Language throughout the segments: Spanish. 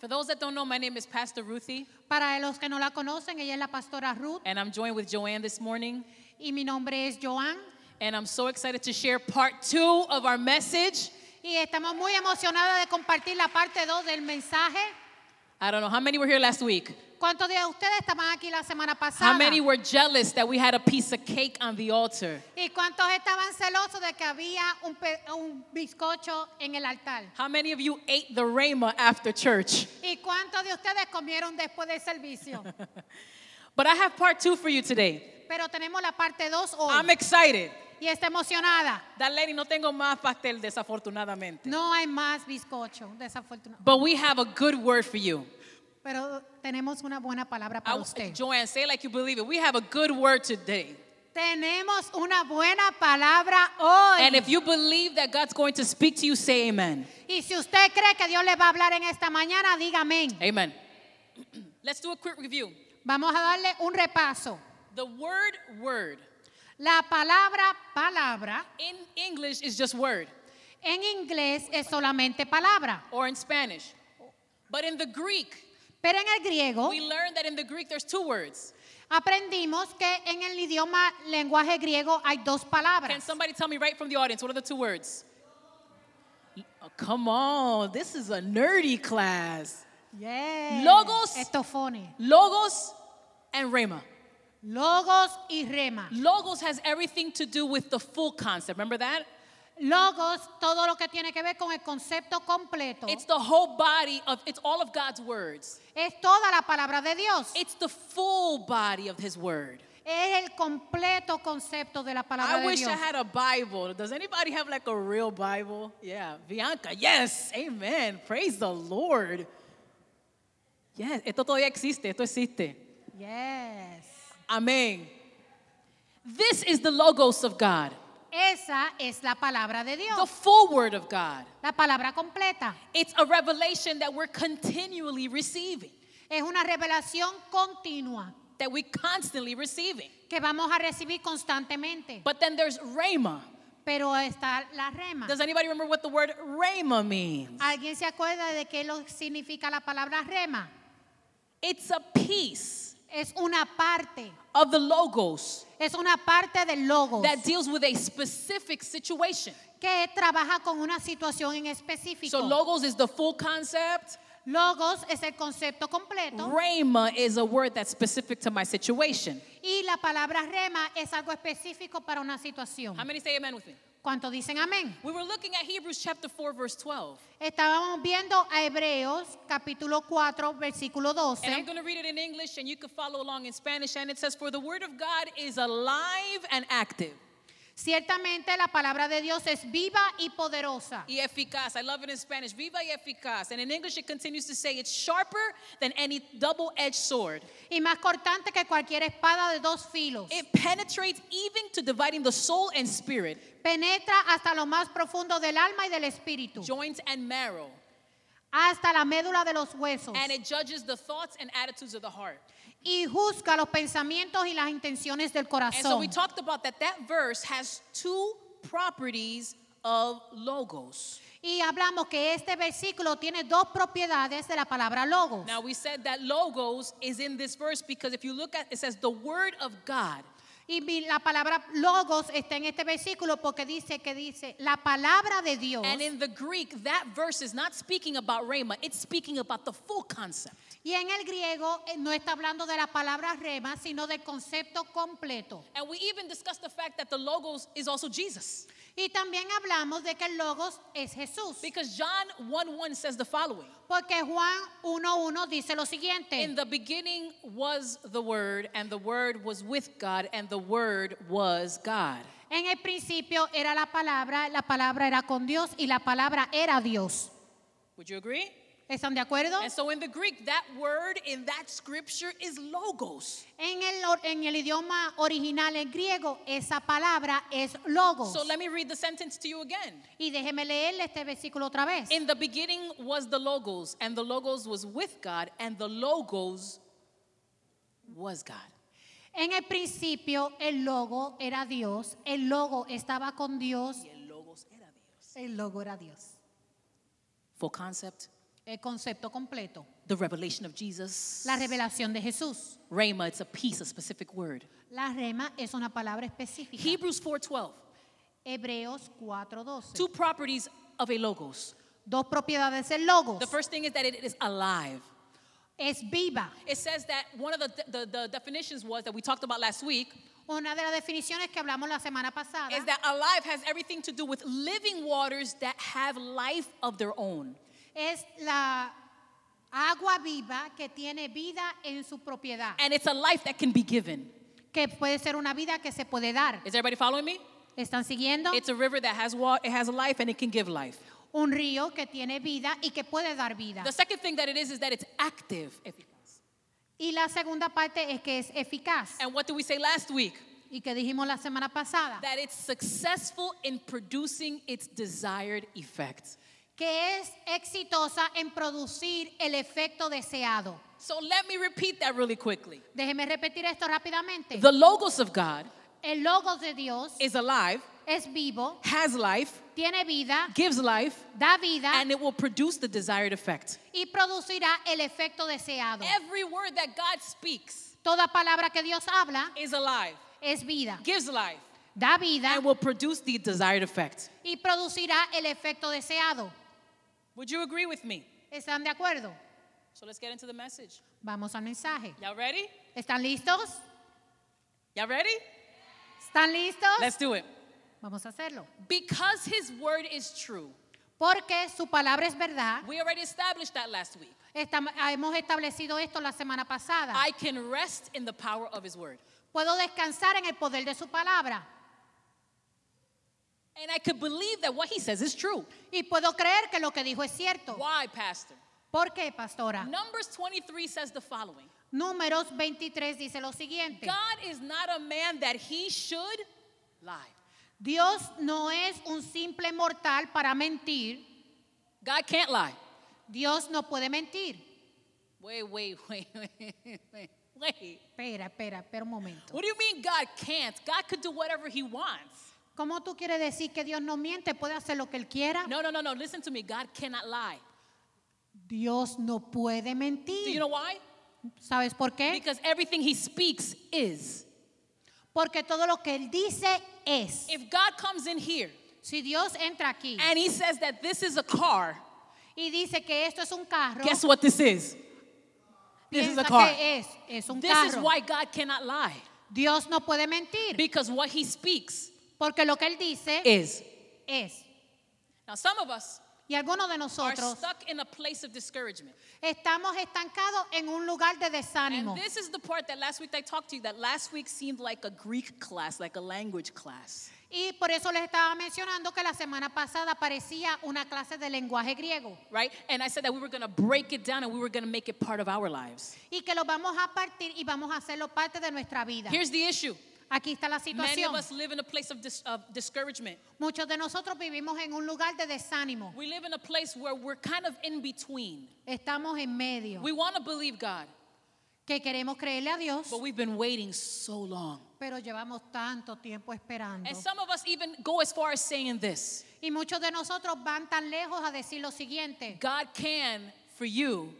For those that don't know, my name is Pastor Ruthie, Para los que no la conocen, ella es la pastora Ruth and I'm joined with Joanne this morning. y mi nombre es Joanne. And I'm so excited to share part two of our message. Y estamos muy emocionadas de compartir la parte 2 del mensaje. I don't know how many were here last week. ¿Cuántos de ustedes estaban aquí la semana How many were jealous that we had a piece of cake on the altar? ¿Y cuántos estaban celosos de que había un, pe- un bizcocho en el altar? How many of you ate the Rhema after church? ¿Y cuántos de ustedes comieron después del servicio? But I have part two for you today. Pero tenemos la parte 2 hoy. I'm excited. y está emocionada. That lady, no tengo más pastel, desafortunadamente. No hay más bizcocho, desafortunadamente. But we have a good word for you. Pero tenemos una buena palabra para I- usted. Joanne, say like you believe it. We have a good word today. Tenemos una buena palabra hoy. And if you believe that God's going to speak to you, say amen. y si usted cree que Dios le va a hablar en esta mañana, diga amén. Amen. Let's do a quick review. Vamos a darle un repaso. The word word La palabra palabra in English is just word en inglés es solamente palabra, or in Spanish. But in the Greek, pero en el griego we learned that in the Greek there's two words. aprendimos que en el idioma lenguaje griego hay dos palabras. Can somebody tell me right from the audience what are the two words? Oh, come on, this is a nerdy class. Yes. Logos. Estofone. Logos and Rhema. Logos y rema. Logos has everything to do with the full concept. Remember that? Logos, todo lo que tiene que ver con el concepto completo. It's the whole body of it's all of God's words. es toda la palabra de Dios. It's the full body of his word. es el completo concepto de la palabra I de wish Dios. I had a Bible. Does anybody have like a real Bible? Yeah, Bianca. Yes, amen. Praise the Lord. Yes, esto todavía existe, esto existe. Yes. Amén. This is the logos of God, Esa es la palabra de the full word of God. La palabra completa. It's a revelation that we're continually receiving, Es una revelación continua that we constantly receiving. que vamos a recibir constantemente. But then there's Rhema. Pero está la rema. Does anybody remember what the word Rhema means? ¿Alguien se acuerda de qué lo significa la palabra rema? It's a piece Es una parte. of the logos Es una parte del logos that deals with a specific situation. que trabaja con una situación en específico. So logos is the full concept. Logos es el concepto completo Rhema is a word that's specific to my situation. y la palabra rema es algo específico para una situación. How many say amen with me? ¿Cuántos dicen amén? We were looking at Hebrews chapter 4 verse 12. Estábamos viendo a Hebreos capítulo 4 versículo And I'm going to read it in English and you can follow along in Spanish and it says for the word of God is alive and active. Ciertamente la palabra de Dios es viva y poderosa Y eficaz. I love it in Spanish. Viva y eficaz. And in English it continues to say it's sharper than any double-edged sword. y más cortante que cualquier espada de dos filos. It penetrates even to dividing the soul and spirit, Penetra hasta lo más profundo del alma y del espíritu, joints and marrow, hasta la médula de los huesos and it judges the thoughts and attitudes of the heart. Y juzga los pensamientos y las intenciones del And so we corazón. talked about that that verse has two properties of logos. Y hablamos que este versículo tiene dos propiedades de la palabra logos. Now we said that logos is in this verse because if you look at it says the word of God. Y la palabra logos está en este versículo porque dice que dice la palabra de Dios. And in the Greek, that verse is not speaking about Rhema, it's speaking about the full concept. Y en el griego eh, no está hablando de la palabra rema, sino del concepto completo. And we even discussed the fact that the logos is also Jesus. Y también hablamos de que el logos es Jesús. Because John 1 1 says the following Porque Juan 1.1 dice lo siguiente. In the beginning was the Word, and the Word was with God, and the Word was God. En el principio era la palabra, la palabra era con Dios y la palabra era Dios. Would you agree? ¿Están de acuerdo? And so in the Greek, that word in that scripture is logos. En el, en el idioma original, en griego, esa palabra es logos. So let me read the sentence to you again. Y déjeme leerle este versículo otra vez. In the beginning was the logos, and the logos was with God, and the logos was God. En el principio el logo era Dios, el logo estaba con Dios, Y el logos era Dios. el logo era Dios. Full concept, El concepto completo. The revelation of Jesus. La revelación de Jesús. Rhema, it's a piece, a specific word. La rema es una palabra específica. Hebrews 4:12. Hebreos 4:12. Two properties of a logos. Dos propiedades del logos. The first thing is that it is alive. Es viva. It says that one of the, the, the definitions was that we talked about last week Una de las definiciones que hablamos la semana pasada is that alive has everything to do with living waters that have life of their own. Es la agua viva que tiene vida en su propiedad, And it's a life that can be given. que puede ser una vida que se puede dar. Is everybody following me? ¿Están siguiendo? It's a river that has water, it has life and it can give life. Un río que tiene vida y que puede dar vida. The second thing that it is is that it's active. Y la segunda parte es que es eficaz. And what did we say last week? Y que dijimos la semana pasada, That it's successful in producing its desired effect. Que es exitosa en producir el efecto deseado. So let me repeat that really quickly. Déjeme repetir esto rápidamente. The logos of God El logos de Dios is alive, es vivo, has life, tiene vida, gives life, da vida and it will produce the desired effect. y producirá el efecto deseado. Every word that God speaks Toda palabra que Dios habla is alive, es vida, gives life, da vida and will produce the desired effect. y producirá el efecto deseado. Would you agree with me? ¿Están de acuerdo? So let's get into the message. Vamos al mensaje. Y'all ready? ¿Están listos? Y'all ready? ¿Están listos? Let's do it. Vamos a hacerlo. Because his word is true. Porque su palabra es verdad. We already established that last week. Estam- hemos establecido esto la semana pasada. I can rest in the power of his word. Puedo descansar en el poder de su palabra. And I could believe that what he says is true. Y puedo creer que lo que dijo es cierto. Why, Pastor? ¿Por qué, pastora? Numbers 23 says the following Números 23 dice lo siguiente. God is not a man that he should lie. Dios no es un simple mortal para mentir. God can't lie. Dios no puede mentir. Wait, wait, wait, wait, wait, wait. Espera, espera, espera un momento. What do you mean God can't? God could do whatever he wants. ¿Cómo tú quieres decir que Dios no miente? Puede hacer lo que Él quiera. No, no, no, no. Listen to me. God cannot lie. Dios no puede Do you mentir. know why? ¿Sabes por qué? Because everything he speaks is. Porque todo lo que Él dice es. If God comes in here Si Dios entra aquí and he says that this is a car, y dice que esto es un carro, guess what this is? This is a car. que es, es un This is carro. why God cannot lie. Dios no puede mentir. Because what he speaks Porque lo que Él dice is. es. Now, some of us Y algunos de are nosotros stuck in a place of discouragement. estamos estancados en un lugar de desánimo. And this is the part that last week I talked to you, that last week seemed like a Greek class, like a language class. Y por eso les estaba mencionando que la semana pasada parecía una clase de lenguaje griego. Right? And I said that we were going to break it down and we were going to make it part of our lives. Y que lo vamos a partir y vamos a hacerlo parte de nuestra vida. Here's the issue Aquí está la many of situación. us live in a place of, dis- of discouragement. Muchos de nosotros vivimos en un lugar de desánimo. We live in a place where we're kind of in between. Estamos en medio. We want to believe God, Que queremos creerle a Dios, but we've been waiting so long. pero llevamos tanto tiempo esperando. And some of us even go as far as saying this Y muchos de nosotros van tan lejos a decir lo siguiente. God can for you,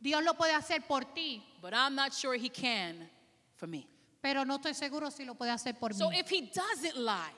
Dios lo puede hacer por ti, but I'm not sure He can for me. Pero no estoy seguro si lo puede hacer por So mí. if He doesn't lie,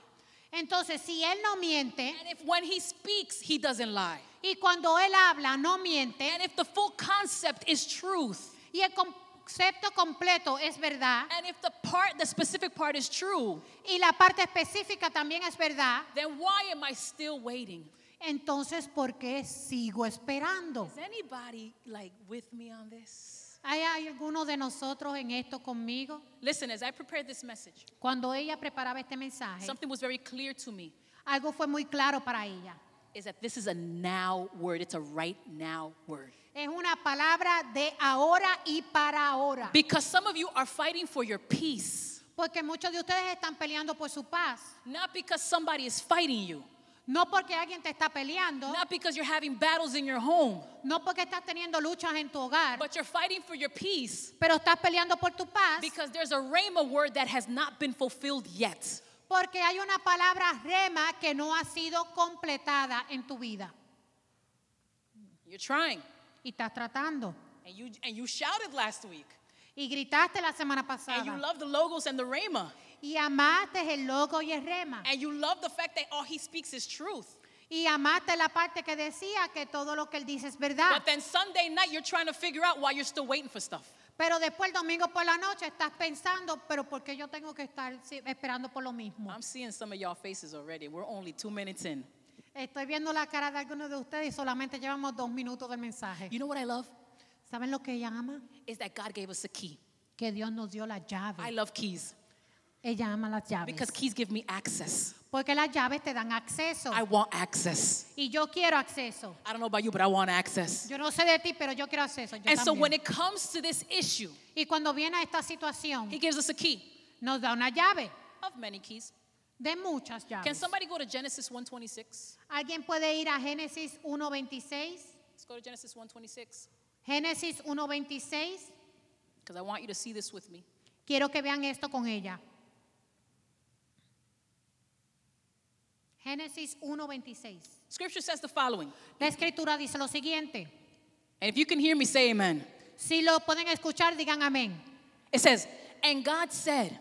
Entonces, si Él no miente and if when He speaks, He doesn't lie, y cuando Él habla no miente and if the full concept is truth, y el concepto completo es verdad and if the part, the specific part is true, y la parte específica también es verdad, then why am I still waiting? entonces ¿por qué sigo esperando? Is anybody like with me on this? ¿Hay, alguno de nosotros en esto conmigo? Listen, as I prepared this message, Cuando ella preparaba este mensaje, something was very clear to me algo fue muy claro para ella. is that this is a now word. It's a right now word. Es una palabra de ahora y para ahora. Because some of you are fighting for your peace, Porque muchos de ustedes están peleando por su paz. not because somebody is fighting you, No porque alguien te está peleando, not because you're having battles in your home, no porque estás teniendo luchas en tu hogar, but you're fighting for your peace pero estás peleando por tu paz because there's a rhema word that has not been fulfilled yet. porque hay una palabra rema que no ha sido completada en tu vida. You're trying. y estás tratando. And you and you shouted last week. Y gritaste la semana And you pasada. love the logos and the rhema. Y amaste el logo y el rema. And you love the fact that all he speaks is truth. Y amaste la parte que decía que todo lo que él dice es verdad. But then Sunday night you're trying to figure out why you're still waiting for stuff. Pero después el domingo por la noche estás pensando, pero ¿por qué yo tengo que estar esperando por lo mismo? I'm seeing some of y'all faces already. We're only two minutes in. Estoy viendo la cara de algunos de ustedes y solamente llevamos dos minutos del mensaje. You know what I love? ¿Saben lo que ella ama? Is that God gave us a key. Que Dios nos dio la I llave. love keys Ella ama las llaves. because keys give me access. Porque las llaves te dan acceso. I want access. Y yo quiero acceso. I don't know about you, but I want access. Yo no sé de ti, pero yo quiero acceso. Yo And so también. when it comes to this issue, y cuando viene a esta situación, he gives us a key nos da una llave of many keys. de muchas llaves. Can somebody go to Genesis 126? ¿Alguien puede ir a Génesis 1.26? Let's go to Genesis 126 Génesis 1.26. because I want you to see this with me. Quiero que vean esto con ella. Génesis 1.26. Scripture says the following. La escritura dice lo siguiente. And if you can hear me, say amen. Si lo pueden escuchar, digan amén. It says, And God said,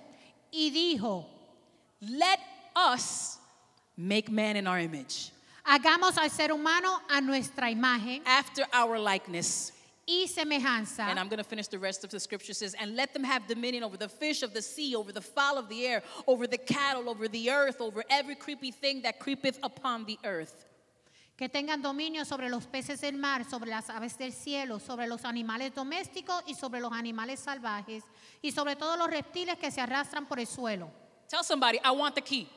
Y dijo, Let us make man in our image, hagamos al ser humano a nuestra imagen after our likeness. Y semejanza. And I'm going to finish the rest of the scripture says, And let them have dominion over the fish of the sea, over the fowl of the air, over the cattle, over the earth, over every creepy thing that creepeth upon the earth. que tengan dominio sobre los peces del mar, sobre las aves del cielo, sobre los animales domésticos y sobre los animales salvajes, y sobre todos los reptiles que se arrastran por el suelo. Tell somebody, I want the key.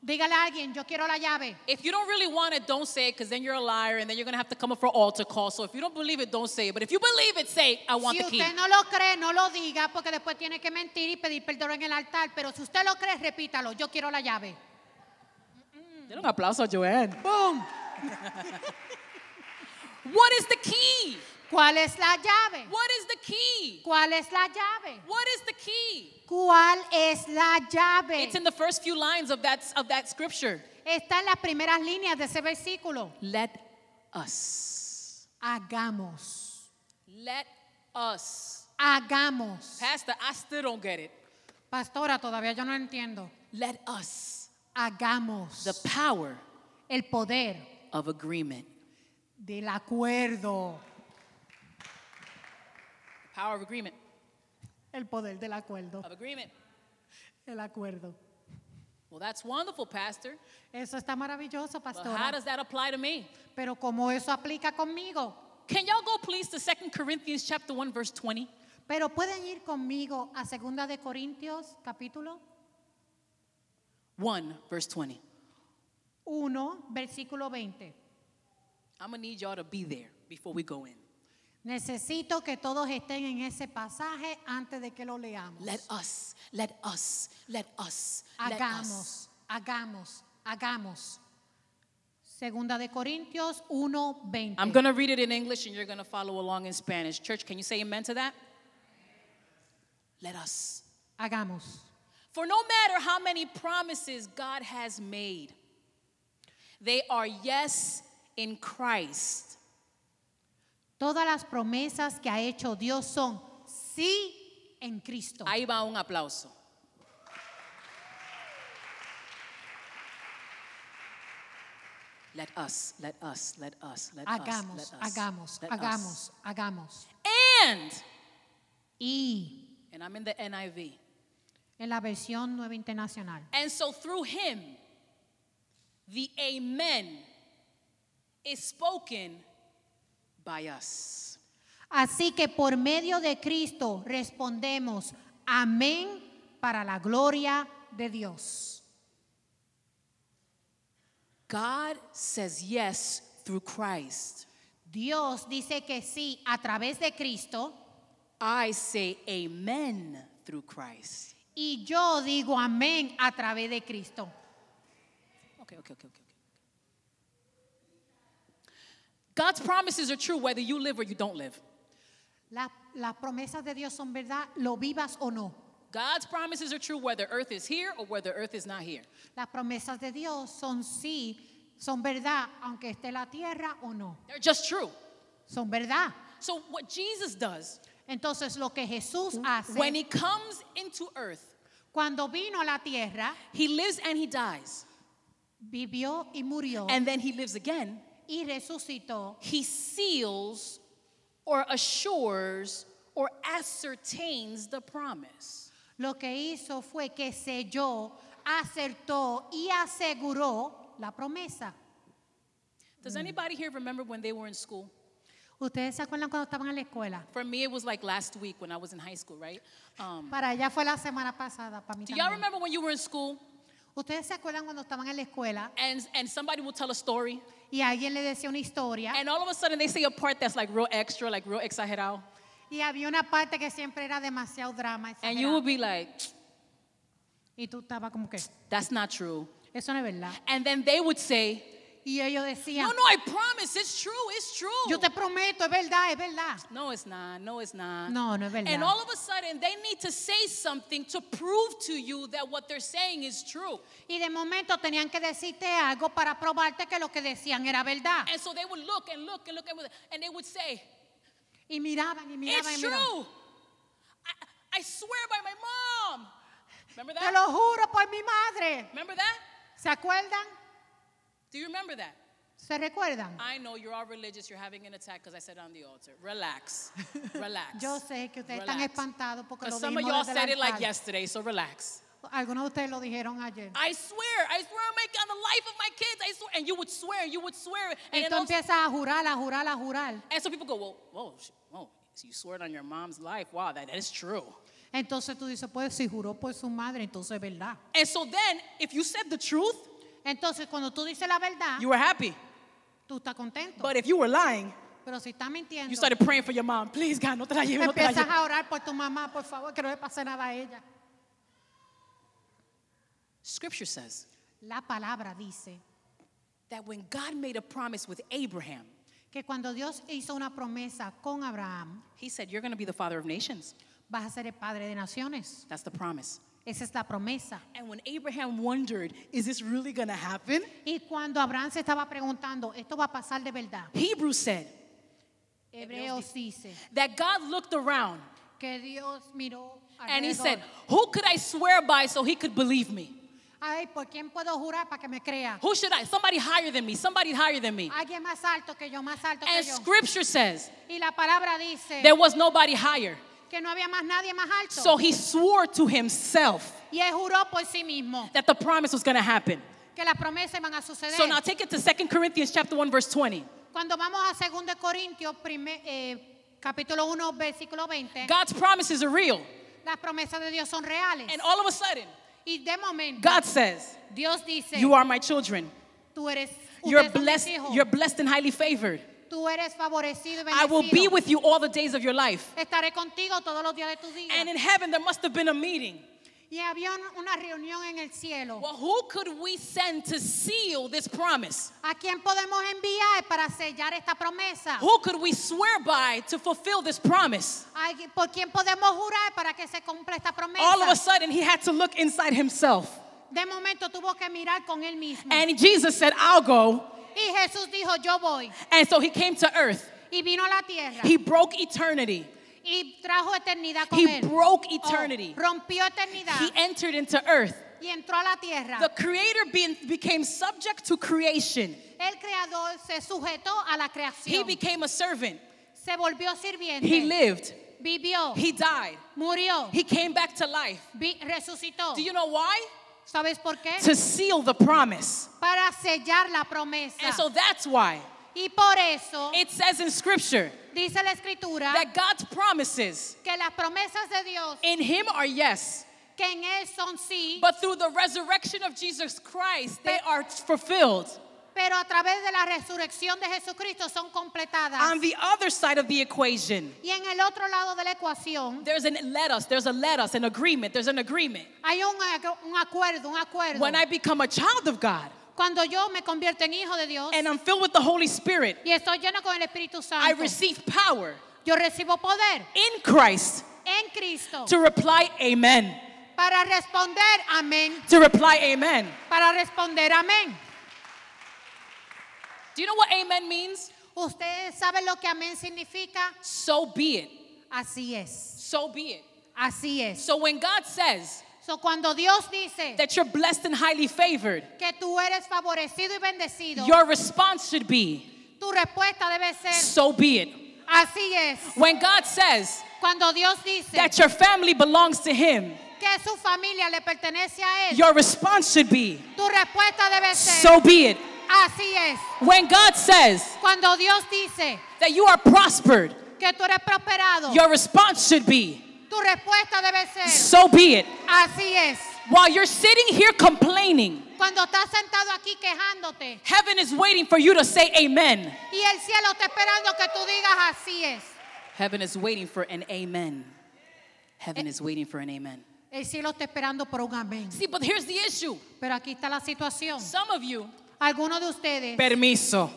Dígale a alguien, yo quiero la llave. If you don't really want it, don't say it because then you're a liar and then you're going to have to come up for altar call. So if you don't believe it, don't say it. But if you believe it, say, I want Si the key. usted no lo cree, no lo diga, porque después tiene que mentir y pedir perdón en el altar. Pero si usted lo cree, repítalo, yo quiero la llave. Denle un aplauso a Joanne. Boom. what is the key? ¿Cuál es la llave? What is the key? ¿Cuál es la llave? What is the key? ¿Cuál es la llave? It's in the first few lines of that, of that scripture. Está en las primeras líneas de ese versículo. Let us. Hagamos. Let us. Hagamos. Pastor, I still don't get it. Pastora, todavía yo no entiendo. Let us. Hagamos The power el poder of agreement. del acuerdo. Power of agreement. El poder del acuerdo. Of agreement. El acuerdo. Well, that's wonderful, Pastor. Eso está maravilloso, But how does that apply to me? Pero ¿cómo eso aplica conmigo? Can y'all go please to 2 Corinthians chapter 1 verse 20? Pero pueden ir conmigo a Segunda de Corintios, capítulo 1 verse 20. 1, versículo 20. I'm going to need y'all to be there before we go in. Necesito que todos estén en ese pasaje antes de que lo leamos. Let us, let us, let us, let us. hagamos, hagamos, hagamos. Segunda de Corintios 1, 20. I'm going to read it in English and you're going to follow along in Spanish. Church, can you say amen to that? Let us. Hagamos. For no matter how many promises God has made, they are yes in Christ. Todas las promesas que ha hecho Dios son sí en Cristo. Ahí va un aplauso. Let us, let us, let us, let us, Hagamos, let us, hagamos, let us. hagamos, hagamos. And, Y and I'm in the NIV. en la versión nueva internacional. And so through him, the amen is spoken by us. Así que por medio de Cristo respondemos amén para la gloria de Dios. God says yes through Christ. Dios dice que sí a través de Cristo I say amen through Christ. y yo digo amén a través de Cristo. Okay, okay, okay, okay. God's promises are true whether you live or you don't live. La- las promesas de Dios son verdad, lo vivas o no. God's promises are true whether earth is here or whether earth is not here. Las promesas de Dios son sí, son verdad, aunque esté la tierra o no. They're just true. son verdad. So, what Jesus does Entonces lo que Jesús hace when he comes into earth, cuando vino a la tierra, he lives and he dies, vivió y murió and then he lives again. Y resucitó, He seals or assures or ascertains the promise. lo que hizo fue que selló, acertó y aseguró la promesa. Does anybody here remember when they were in school? ¿Ustedes se acuerdan cuando estaban en la escuela? For me, it was like last week when I was in high school, right? Um, Para allá fue la semana pasada, para mí do y'all también. remember when you were in school ¿Ustedes se acuerdan cuando estaban en la escuela and, and somebody would tell a story y alguien le decía una historia and all of a sudden they say a part that's like real extra, like real exagerado, y había una parte que siempre era demasiado drama and you would be like, y tú estabas como que that's not true. eso no es verdad. And then they would say, y ellos decían no, no, I promise, it's true, it's true. yo te prometo es verdad es verdad No, it's not. No, it's not. no no es verdad And all of a sudden, they need to say something to prove to you that what they're saying is true. y de momento tenían que decirte algo para probarte que lo que decían era verdad And so they would look and look and look and, they would say, y miraban y miraban It's y miraban. true. I, I swear by my mom. Remember te that? lo juro por mi madre Remember that? ¿se acuerdan? Do you remember that? ¿se recuerdan? I know you're all religious. You're having an attack because I said on the altar. Relax. Relax. yo sé que ustedes están espantados porque lo some of y'all said it like yesterday, so relax. algunos de ustedes lo dijeron ayer I swear, I swear I'm making on the life of my kids. I swear. And you would swear, you would swear. And, then tú empiezas a jurar a jurar a jurar and so people go, well, whoa, whoa. So you swear on your mom's life. Wow, that, that is true. Entonces tú dices, pues si juró por su madre, entonces es verdad. And so then, if you said the truth, Entonces cuando tú dices la verdad, you were happy. tú estás contento. But if you were lying, Pero si estás mintiendo, you started praying for your mom. Please, God, no te la lleve, no te la empiezas lleve. a orar por tu mamá, por favor, que no le pase nada a ella. Scripture says La palabra dice that when God made a promise with Abraham, que cuando Dios hizo una promesa con Abraham, he said, You're going to be the father of nations. vas a ser el padre de naciones. That's the promise. Esa es la promesa. And when Abraham wondered, Is this really going to happen? Y cuando Abraham se estaba preguntando, ¿esto va a pasar de verdad? Hebrews said Hebreos dice that God looked around que Dios miró and he said, Who could I swear by so he could believe me? Ay, ¿por quién puedo jurar para que me crea? Who should I? Somebody higher than me. Somebody higher than me. Alguien más alto que yo, más alto que And yo. scripture says Y la palabra dice there was nobody higher. Que no había más nadie más alto. So he swore to himself y él juró por sí mismo that the promise was going to happen. que las promesas iban a suceder. So now take it to 2 Corinthians chapter 1 verse 20. Cuando vamos a 2 Corintios, primer- eh, capítulo 1, versículo 20, God's promises are real. las promesas de Dios son reales. And all of a sudden, y de momento, God says, Dios dice, "You are my children. tú eres, You're ustedes son mis blessed, you're blessed and highly favored. Tú eres favorecido y I will be with you all the days of your life." Estaré contigo todos los días de tu vida. And in heaven there must have been a meeting. y había una reunión en el cielo. Well, who could we send to seal this promise? ¿A quién podemos enviar para sellar esta promesa? Who could we swear by to fulfill this promise? ¿Por quién podemos jurar para que se cumpla esta promesa? All of a sudden, he had to look inside himself. De momento tuvo que mirar con él mismo. And Jesus said, I'll go. Y Jesús dijo, yo voy. And so he came to earth. Y vino a la tierra. He broke eternity. y trajo eternidad con He él. broke Oh, eternity. rompió eternidad. He entered into earth. y entró a la tierra. The creator being, became subject to creation. el creador se sujetó a la He became a servant. se volvió sirviente. He lived. vivió. He died. murió. He came back to life. resucitó. Do you know why? ¿Sabes por qué? To seal the promise. Para sellar la promesa. And so that's why y por eso it says in scripture dice la escritura that God's promises que las promesas de Dios in him are yes, que en él son sí, but through the resurrection of Jesus Christ, they are fulfilled. Pero a través de la resurrección de Jesucristo son completadas. On the other side of the equation, y en el otro lado de la ecuación there's an let us, there's a let us, an agreement, there's an agreement. hay un, un acuerdo, un acuerdo. When I become a child of God Cuando yo me convierto en hijo de Dios and I'm filled with the Holy Spirit, y estoy lleno con el Espíritu I Santo, receive power yo recibo poder in Christ en Cristo to reply amen. para responder amén, To reply amen. para responder amén. Do you know what amen means? Ustedes saben lo que amén significa. So be it. Así es. So be it. Así es. So when God says So, cuando Dios dice that you're blessed and highly favored, que tú eres favorecido y bendecido, your response should be, tu respuesta debe ser so be it. así es. When God says Cuando Dios dice that your family belongs to Him, que su familia le pertenece a él, your response should be, tu respuesta debe ser so be it. Así es. When God says Cuando Dios dice that you are prospered, que tú eres prosperado, your response should be, tu respuesta debe ser so be it. así es. While you're sitting here complaining, Cuando estás sentado aquí quejándote heaven is waiting for you to say amen. y el cielo está esperando que tú digas así es. Heaven is waiting for an amen. Heaven eh. is waiting for an amen. El cielo está esperando por un amén. See, but here's the issue. Pero aquí está la situación. Some of you, Algunos de ustedes, permiso,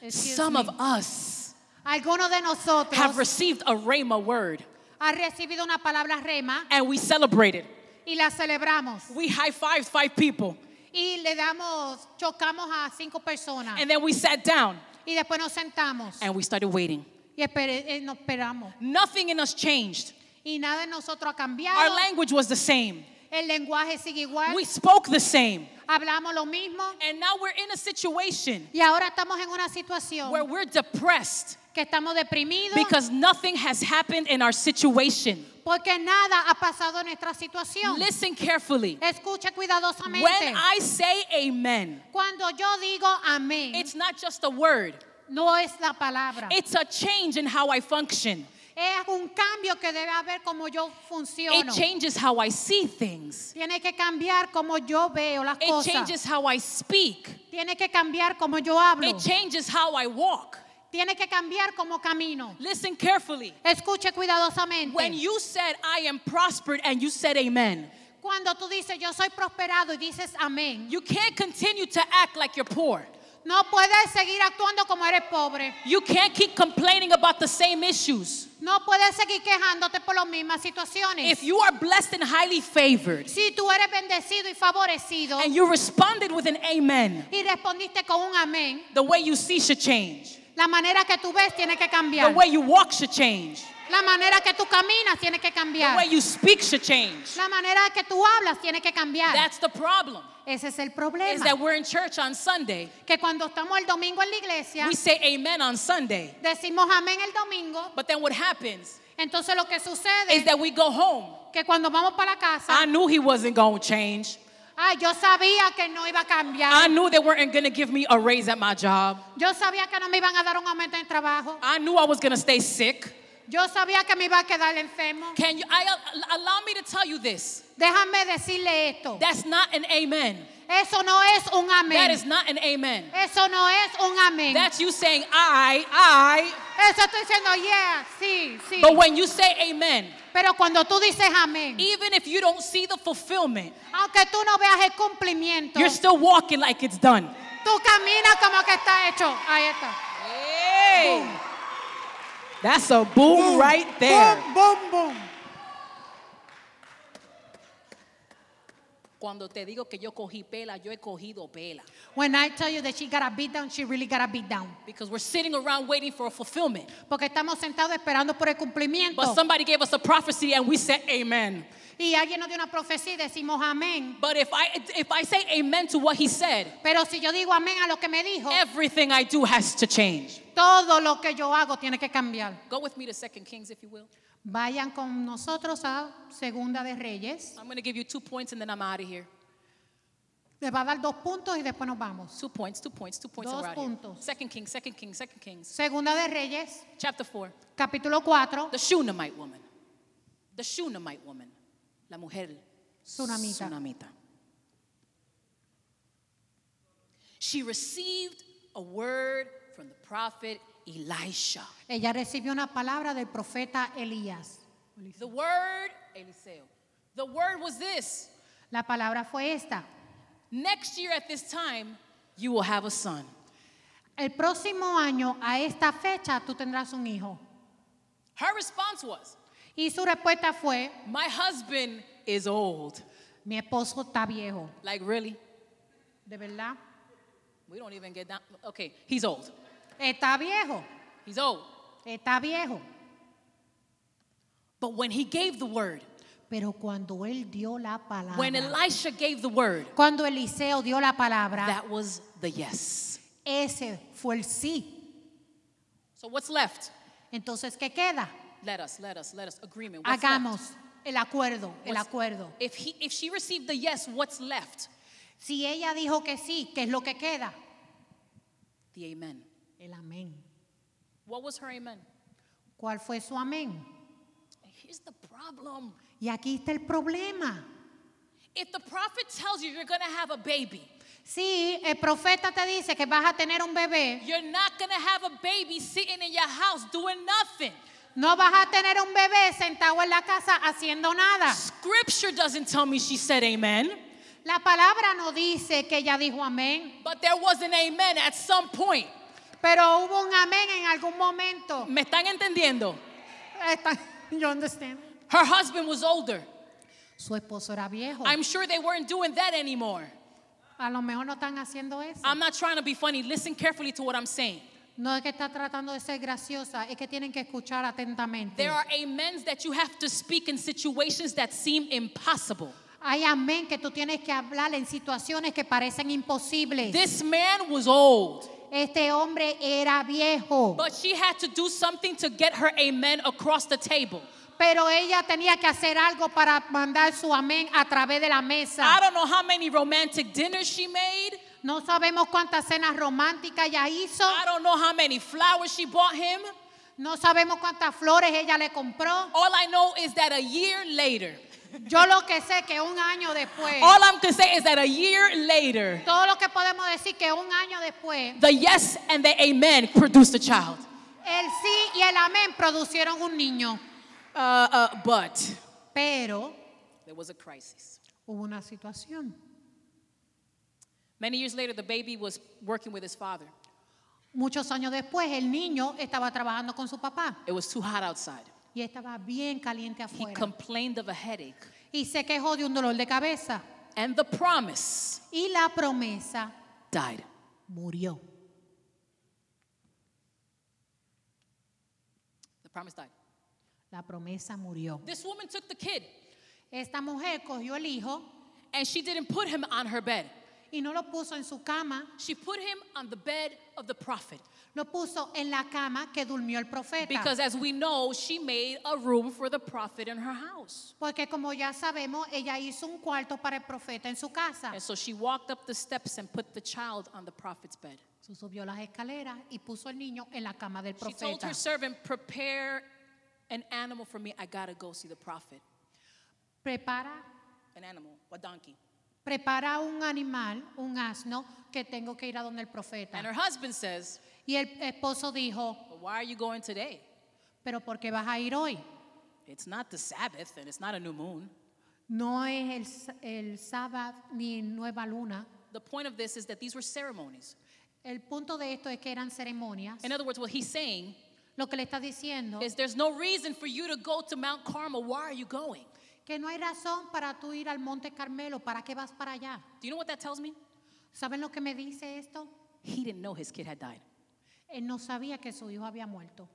excuse some me, of us algunos de nosotros have received a rhema word han recibido una palabra rema and we celebrated. y la celebramos. We high fived five people Y le damos, chocamos a cinco personas. and then we sat down Y después nos sentamos and we started waiting. y espere- eh, nos esperamos. Nothing in us changed. Y nada en nosotros ha Our language was the same. El lenguaje sigue igual. We spoke the same. Hablamos lo mismo. And now we're in a situation Y ahora estamos en una situación where we're depressed que estamos deprimidos because nothing has happened in our situation. porque nada ha pasado en nuestra situación. Listen carefully. Escuche cuidadosamente. When I say amen, Cuando yo digo amén, it's not just a word, no es la palabra. it's a change in how I function. Es un cambio que debe haber como yo It funciono. changes how I see things, Tiene que cambiar como yo veo las it cosas. changes how I speak, Tiene que cambiar como yo hablo. it changes how I walk. Tiene que cambiar como camino. Listen carefully. Escuche cuidadosamente. When you said, I am prospered, and you said amen, Cuando tú dices yo soy prosperado y dices amén, you can't continue to act like you're poor. No puedes seguir actuando como eres pobre. You can't keep complaining about the same issues. No puedes seguir quejándote por las mismas situaciones. If you are blessed and highly favored, si tú eres bendecido y favorecido and you responded with an amen, y respondiste con un amén, the way you see should change. la manera que tú ves tiene que The cambiar. way you walk should change. La manera que tú caminas tiene que The cambiar. way you speak should change. La manera que tú hablas tiene que cambiar. That's the problem. Ese es el Is problema. that we're in church on Sunday. Que cuando estamos el domingo en la iglesia, We say amen on Sunday. decimos amén el domingo. But then what happens Entonces lo que is sucede that we go home. que cuando vamos para la casa, I knew he wasn't going to change. ay, yo sabía que no iba a cambiar. I knew they weren't going to give me a raise at my job. Yo sabía que no me iban a dar un aumento en trabajo. I knew I was going to stay sick. Yo sabía que me iba a quedar enfermo. Can you I, allow me to tell you this? Déjame decirle esto. That's not an amen. Eso no es un That amén. is not an amen. Eso no es un amén. That's you saying I, I. Eso estoy diciendo, yeah, sí, sí. But when you say amen, Pero cuando tú dices amén, even if you don't see the fulfillment, aunque tú no veas el cumplimiento, you're still walking like it's done. tú caminas como que está hecho. Ahí está. Hey. That's a boom right there. Boom, boom, boom. Cuando te digo que yo cogí pela, yo he cogido pela. When I tell you that she got a beat down, she really got a beat down. Because we're sitting around waiting for a fulfillment. Porque estamos sentados esperando por el cumplimiento. But somebody gave us a prophecy and we said amen. Y alguien nos dio una profecía y decimos amén. But if I if I say amen to what he said, Pero si yo digo amén a lo que me dijo, everything I do has to change. todo lo que yo hago tiene que cambiar. Go with me to 2 Kings if you will. Vayan con nosotros a Segunda de Reyes. I'm going to give you two points and then I'm out of here. Le va a dar dos puntos y después nos vamos. Two points, two points, two points Dos out puntos. here. 2 Kings, 2 Kings, 2 Kings. Segunda de Reyes, Chapter 4. capítulo 4. The Shunammite woman. The Shunammite woman. La mujer Sunamita. Sunamita. She received a word from the prophet Elisha. Ella recibió una palabra del profeta Elías. The word, Eliseo. The word was this. La palabra fue esta. Next year at this time, you will have a son. El próximo año, a esta fecha, tú tendrás un hijo. Her response was, Y su respuesta fue, My husband is old. mi esposo está viejo. Like, really? ¿De verdad? We don't even get down. Okay, he's old. Está viejo, He's old. está viejo. But when he gave the word, Pero cuando él dio la palabra, when Elisha gave the word, cuando Eliseo dio la palabra, that was the yes. ese fue el sí. So what's left? Entonces, ¿qué queda? Let us, let us, let us. Agreement. What's left? Hagamos el acuerdo, el acuerdo. If he if she received the yes, what's left? Si ella dijo que sí, ¿qué es lo que queda? The amen. El amén. What was her amen? ¿Cuál fue su amén? Here's the problem. Y aquí está el problema. If the prophet tells you you're going to have a baby, Sí, el profeta te dice que vas a tener un bebé. you're not going to have a baby sitting in your house doing nothing. No vas a tener un bebé sentado en la casa haciendo nada. Scripture doesn't tell me she said amen, La palabra no dice que ella dijo amén, but there was an amen at some point. Pero hubo un amén en algún momento. ¿Me están entendiendo? Está- You understand? Her husband was older. Su esposo era viejo. I'm sure they weren't doing that anymore. A lo mejor no están haciendo eso. I'm not trying to be funny. Listen carefully to what I'm saying. No es que está tratando de ser graciosa, es que tienen que escuchar atentamente. There are amens that you have to speak in situations that seem impossible. Hay amén que tú tienes que hablar en situaciones que parecen imposibles. This man was old, Este hombre era viejo, but she had to do something to get her amen across the table. pero ella tenía que hacer algo para mandar su amén a través de la I mesa. don't know how many romantic dinners she made. No sabemos cuántas cenas románticas ella hizo, I don't know how many flowers she bought him. no sabemos cuántas flores ella le compró. All I know is that a year later, Yo lo que sé que un año después, all I'm going to say is that a year later, todo lo que podemos decir que un año después, the yes and the amen produced a child. el sí y el amén producieron un niño. Uh, uh, but Pero there was a crisis. hubo una situación. Many years later, the baby was working with his father. Muchos años después, el niño estaba trabajando con su papá It was too hot outside. Y estaba bien caliente He afuera. complained of a headache. Y se quejó de un dolor de cabeza. And the promise Y la promesa died. murió. The promise died. La promesa murió. This woman took the kid Esta mujer cogió el hijo and she didn't put him on her bed. y no lo puso en su cama, She put him on the bed of the prophet. Lo puso en la cama que durmió el profeta. Because as we know, she made a room for the prophet in her house. Porque como ya sabemos, ella hizo un cuarto para el profeta en su casa. And so she walked up the steps and put the child on the prophet's bed. Su- Subió las escaleras y puso el niño en la cama del She told profeta. her servant, Prepare an animal for me. I gotta go see the prophet. Prepara, An animal, a donkey. prepara un animal, un asno, que tengo que ir a donde el profeta. And her husband says, Y el esposo dijo, well, Why are you going today? pero ¿por qué vas a ir hoy? It's not the Sabbath and it's not a new moon. No es el, el sábado ni nueva luna. The point of this is that these were ceremonies. El punto de esto es que eran ceremonias. In other words, what he's saying Lo que le está diciendo is there's no reason for you to go to Mount Carmel. Why are you going? que no hay razón para tú ir al Monte Carmelo. ¿Para qué vas para allá? Do you know what that tells me? ¿Saben lo que me dice esto? He didn't know his kid had died. Él no sabía que su hijo había muerto.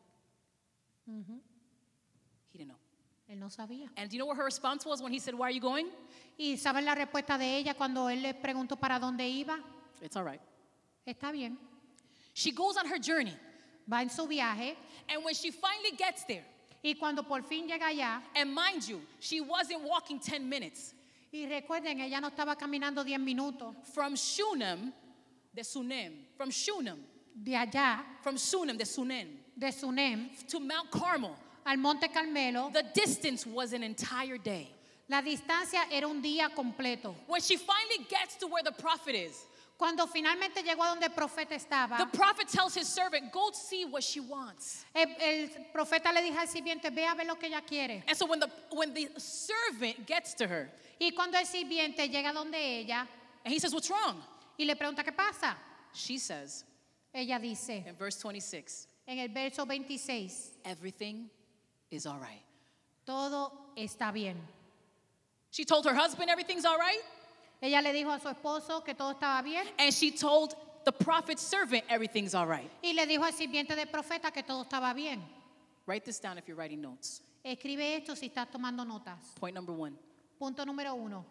He didn't know. Él no sabía. And do you know what her response was when he said, Why are you going? ¿Y saben la respuesta de ella cuando él le preguntó para dónde iba? It's all right. Está bien. She goes on her journey. Va en su viaje And when she finally gets there, y cuando por fin llega allá, and mind you, she wasn't walking 10 minutes y recuerden, ella no estaba caminando 10 minutos from Shunem, de Sunem, from Shunem, de allá, from Sunem, de Sunem, de Sunem, to Mount Carmel. al Monte Carmelo. The distance was an entire day. La distancia era un día completo. When she finally gets to where the prophet is, Cuando finalmente llegó a donde el profeta estaba, the prophet tells his servant, Go see what she wants. el, el profeta le dijo al sirviente, ve a ver lo que ella quiere. And so when the when the servant gets to her Y cuando el sirviente llega donde ella and he says, What's wrong? y le pregunta qué pasa, She says ella dice in verse 26, en el verso 26, Everything is all right. todo está bien. She told her husband everything's all right, Ella le dijo a su esposo que todo estaba bien and she told the prophet's servant everything's all right. Y le dijo al sirviente del profeta que todo estaba bien. Write this down if you're writing notes. Escribe esto si estás tomando notas. Point number one. Punto número uno.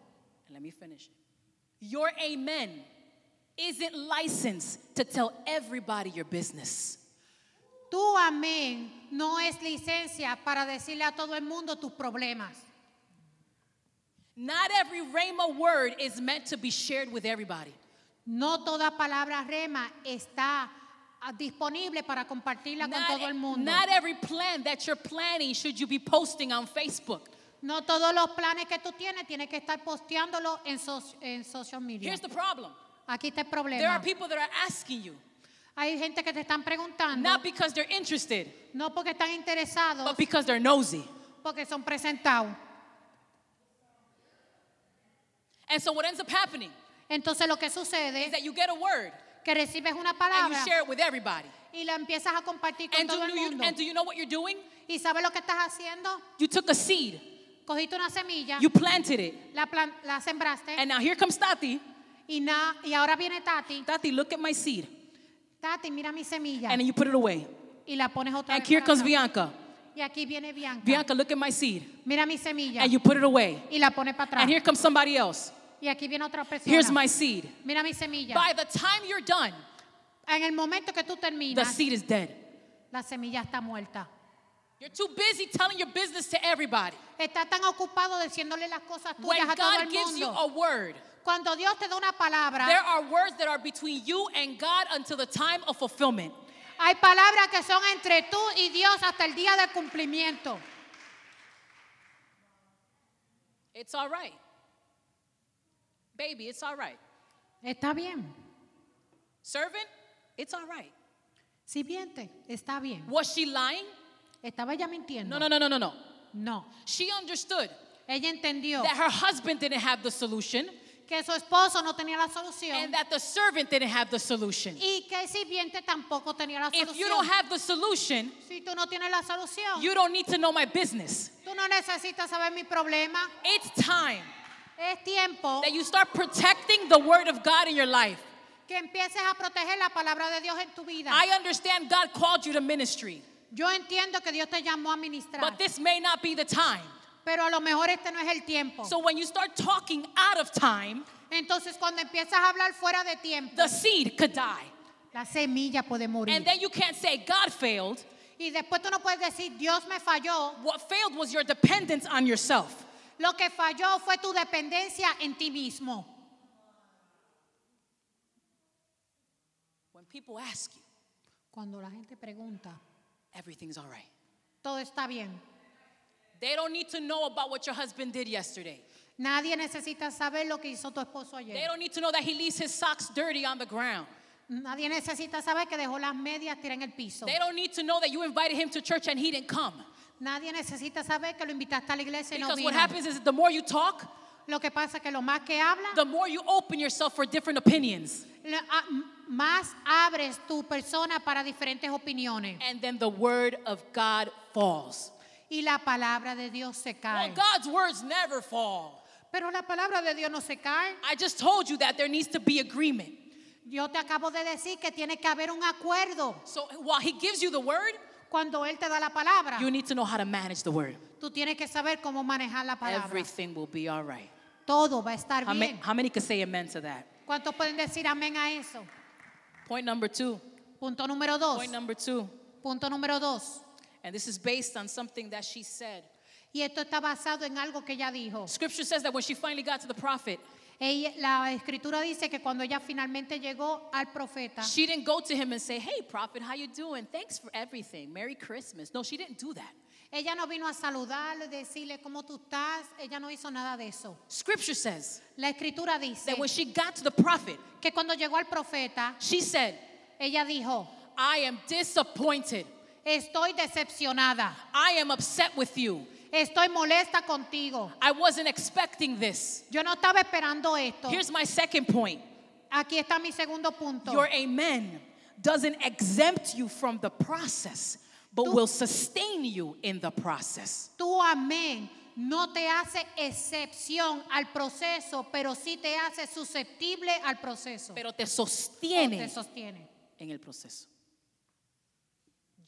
And let me finish. Your amen isn't licensed to tell everybody your business. Tu amén no es licencia para decirle a todo el mundo tus problemas. Not every Rhema word is meant to be shared with everybody. No toda palabra rema está ah, disponible para compartirla con Not, todo el mundo. not every plan that you're planning should you be posting on Facebook. No todos los planes que tú tienes tienes que estar posteándolo en social media. Here's the problem. Aquí está el There problema. are people that are asking you, Hay gente que te están preguntando, not because they're interested, no porque están interesados, but because they're nosy. porque son presentados. And so what ends up happening Entonces lo que sucede is that you get a word que recibes una and palabra you share it with everybody. y la empiezas a compartir con And do, todo el you, mundo. and do you know what you're doing? ¿Y sabes lo que estás haciendo? You took a seed, Cogiste una semilla, you planted it, la, plan- la sembraste and now here comes Tati. Y, na- y ahora viene Tati. Tati, look at my seed. Tati, mira mi semilla. And then you put it away. y la pones otra And vez. here comes atrás. Bianca. Y aquí viene Bianca. Bianca, look at my seed. Mira mi semilla. And you put it away. y la pones para atrás. And here comes somebody else. y aquí viene otra persona. Here's my seed. Mira mi semilla. By the time you're done, En el momento que tú the terminas, seed is dead. la semilla está muerta. You're too busy telling your business to everybody. Está tan ocupado diciéndole las cosas When tuyas a todo God el gives you mundo. a word, Cuando Dios te da una palabra, there are words that are between you and God until the time of fulfillment. hay palabras que son entre tú y Dios hasta el día del cumplimiento. It's all right. Baby, it's all right. Está bien. Servant, it's all right. Sirviente, está bien. Was she lying? Estaba ella mintiendo. No, no, no, no, no, no. No. She understood Ella entendió that her husband didn't have the solution que su esposo no tenía la solución and that the servant didn't have the solution. y que el sirviente tampoco tenía la If you don't have the solution, si tú no tienes la solución, you don't need to know my business. tú no necesitas saber mi problema. It's time Es tiempo that you start protecting the word of God in your life. que empieces a proteger la palabra de Dios en tu vida. I understand God called you to ministry, Yo entiendo que Dios te llamó a ministrar, but this may not be the time. Pero a lo mejor este no es el tiempo. So when you start talking out of time, Entonces cuando empiezas a hablar fuera de tiempo, the seed could die. la semilla puede morir. And then you can't say God failed. y después tú no puedes decir, Dios me falló. What failed was your dependence on yourself. Lo que falló fue tu dependencia en ti mismo. When people ask you, Cuando la gente pregunta, everything's all right. todo está bien. They don't need to know about what your husband did yesterday. Nadie necesita saber lo que hizo tu esposo ayer. They don't need to know that he leaves his socks dirty on the ground. Nadie necesita saber que dejó las medias tiradas en el piso. They don't need to know that you invited him to church and he didn't come. Nadie necesita saber que lo invitaste a la iglesia y no vino. Because what happens is the more you talk, Lo que pasa es que lo más que habla, the more you open yourself for different opinions. lo- a- ah, m- más abres tu persona para diferentes opiniones. And then the word of God falls. Y la palabra de Dios se Well, cae. God's words never fall. Pero la palabra de Dios no se cae. I just told you that there needs to be agreement. Yo te acabo de decir que tiene que haber un acuerdo. So while he gives you the word, Cuando Él te da la palabra, you need to know how to manage the word. tú tienes que saber cómo manejar la palabra. Everything will be all right. Todo va a estar How, ma- bien. how many can say amen to that? ¿Cuántos pueden decir amén a eso? Point number two. Punto número dos. Point number two. Punto número dos. And this is based on something that she said. Y esto está basado en algo que ella dijo. Scripture says that when she finally got to the prophet, Ella- la escritura dice que cuando ella finalmente llegó al profeta, she didn't go to him and say, "Hey, prophet, how you doing? Thanks for everything. Merry Christmas." No, she didn't do that. ella no vino a saludarle, decirle cómo tú estás. Ella no hizo nada de eso. Scripture says La escritura dice that when she got to the prophet, que cuando llegó al profeta, she said, ella dijo, "I am disappointed. Estoy decepcionada, I am upset with you. estoy molesta contigo. I wasn't expecting this." Yo no estaba esperando esto. Here's my second point. Aquí está mi segundo punto. Your amen doesn't exempt you from the process, but Tu- will sustain you in the process. Tu amén no te hace excepción al proceso, pero sí te hace susceptible al proceso. pero te sostiene te sostiene. en el proceso.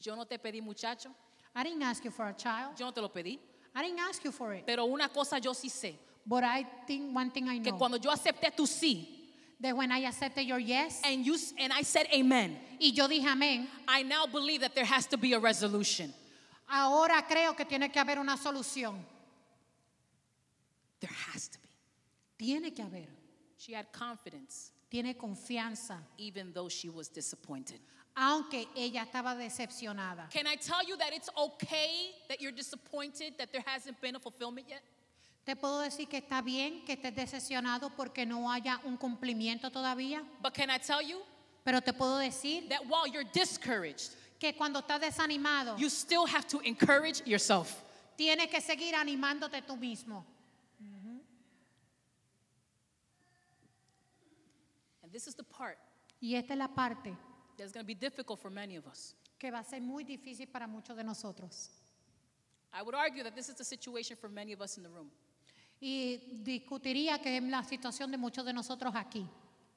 Yo no te pedí muchacho, I didn't ask you for a child. yo no te lo pedí, I didn't ask you for it. pero una cosa yo sí sé, But I think one thing I que know cuando yo acepté tu sí that when I accepted your yes and you and I said amen, y yo dije amén, I now believe that there has to be a resolution. ahora creo que tiene que haber una solución. There has to be. Tiene que haber. She had confidence Tiene confianza, even though she was disappointed. Aunque ella estaba decepcionada. Can I tell you that it's okay that you're disappointed that there hasn't been a fulfillment yet? Te puedo decir que está bien que estés decepcionado porque no haya un cumplimiento todavía, But can I tell you pero te puedo decir that while you're discouraged, que cuando estás desanimado, you still have to encourage yourself. tienes que seguir animándote tú mismo. And this is the part Y esta es la parte that's going to be difficult for many of us. que va a ser muy difícil para muchos de nosotros. I would argue that this is the situation for many of us in the room. Y discutiría que es la situación de muchos de nosotros aquí.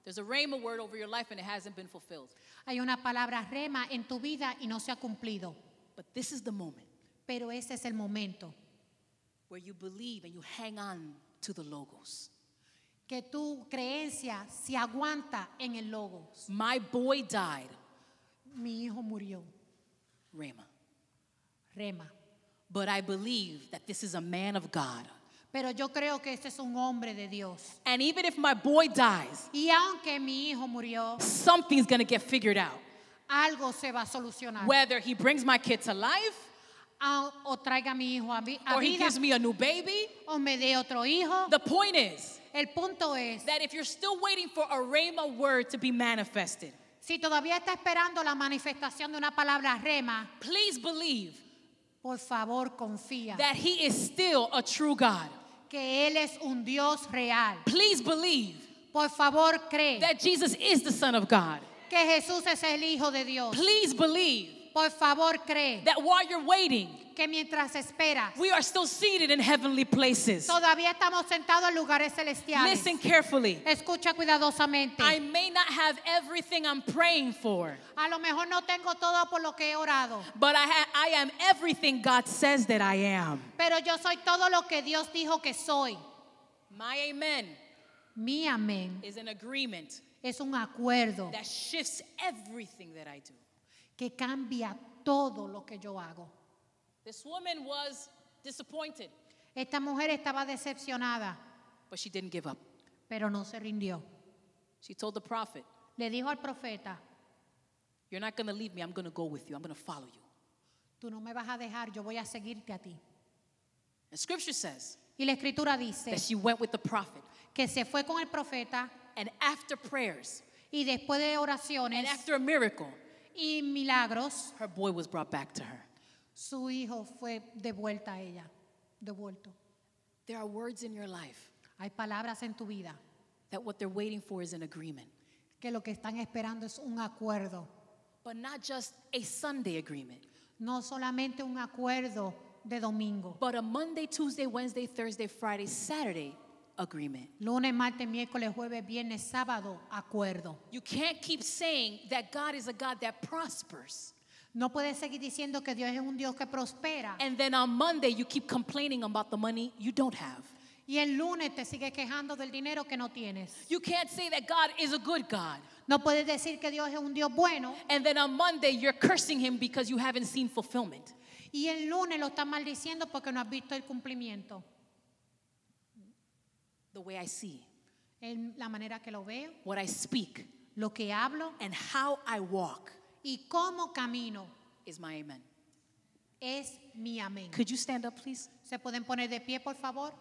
There's a rhema word over your life and it hasn't been fulfilled. Hay una palabra rema en tu vida y no se ha cumplido. But this is the moment Pero ese es el momento where you believe and you hang on to the logos. Que tu creencia se aguanta en el logos. My boy died, Mi hijo murió. rhema. Rema. But I believe that this is a man of God. Pero yo creo que este es un hombre de Dios. And even if my boy dies, Y aunque mi hijo murió, something's going to get figured out. algo se va a solucionar. Whether he brings my kid to life o traiga a mi hijo a, a or he gives me a new baby, o me dé otro hijo. the point is El punto es, that if you're still waiting for a rhema word to be manifested, si todavía está esperando la manifestación de una palabra rema, please believe por favor confía that he is still a true God. que Él es un Dios real. Please believe Por favor cree that Jesus is the Son of God. que Jesús es el Hijo de Dios. Please believe Por favor cree that while you're waiting, que mientras esperas, we are still seated in heavenly places. todavía estamos sentados en lugares celestiales. Listen carefully. Escucha cuidadosamente. I may not have everything I'm praying for, A lo mejor no tengo todo por lo que he orado, but I, ha- I am everything God says that I am. pero yo soy todo lo que Dios dijo que soy. My amen Mi amén is an agreement es un acuerdo that shifts everything that I do. que cambia todo lo que yo hago. This woman was disappointed, Esta mujer estaba decepcionada, but she didn't give up. pero no se rindió. She told the prophet, Le dijo al profeta, You're not going to leave me. I'm going to go with you. I'm going to follow you. tú no me vas a dejar, yo voy a seguirte a ti. And scripture says Y la escritura dice that she went with the prophet. que se fue con el profeta And after prayers y después de oraciones and after a miracle, y milagros, her boy was brought back to her. Su hijo fue devuelta a ella, devuelto. There are words in your life Hay palabras en tu vida that what they're waiting for is an agreement, que lo que están esperando es un acuerdo, but not just a Sunday agreement, no solamente un acuerdo de domingo, but a Monday, Tuesday, Wednesday, Thursday, Friday, Saturday agreement. lunes, martes, miércoles, jueves, viernes, sábado, acuerdo. You can't keep saying that God is a God that prospers. No puedes seguir diciendo que Dios es un Dios que prospera And then on Monday, you keep complaining about the money you don't have. y el lunes te sigues quejando del dinero que no tienes. You can't say that God is a good God. No puedes decir que Dios es un Dios bueno And then on Monday, you're cursing him because you haven't seen fulfillment. y el lunes lo estás maldiciendo porque no has visto el cumplimiento. The way I see, En la manera que lo veo, what I speak, lo que hablo and how I walk y cómo camino is my amen. es mi amén. Could you stand up, please? ¿Se pueden poner de pie, por favor?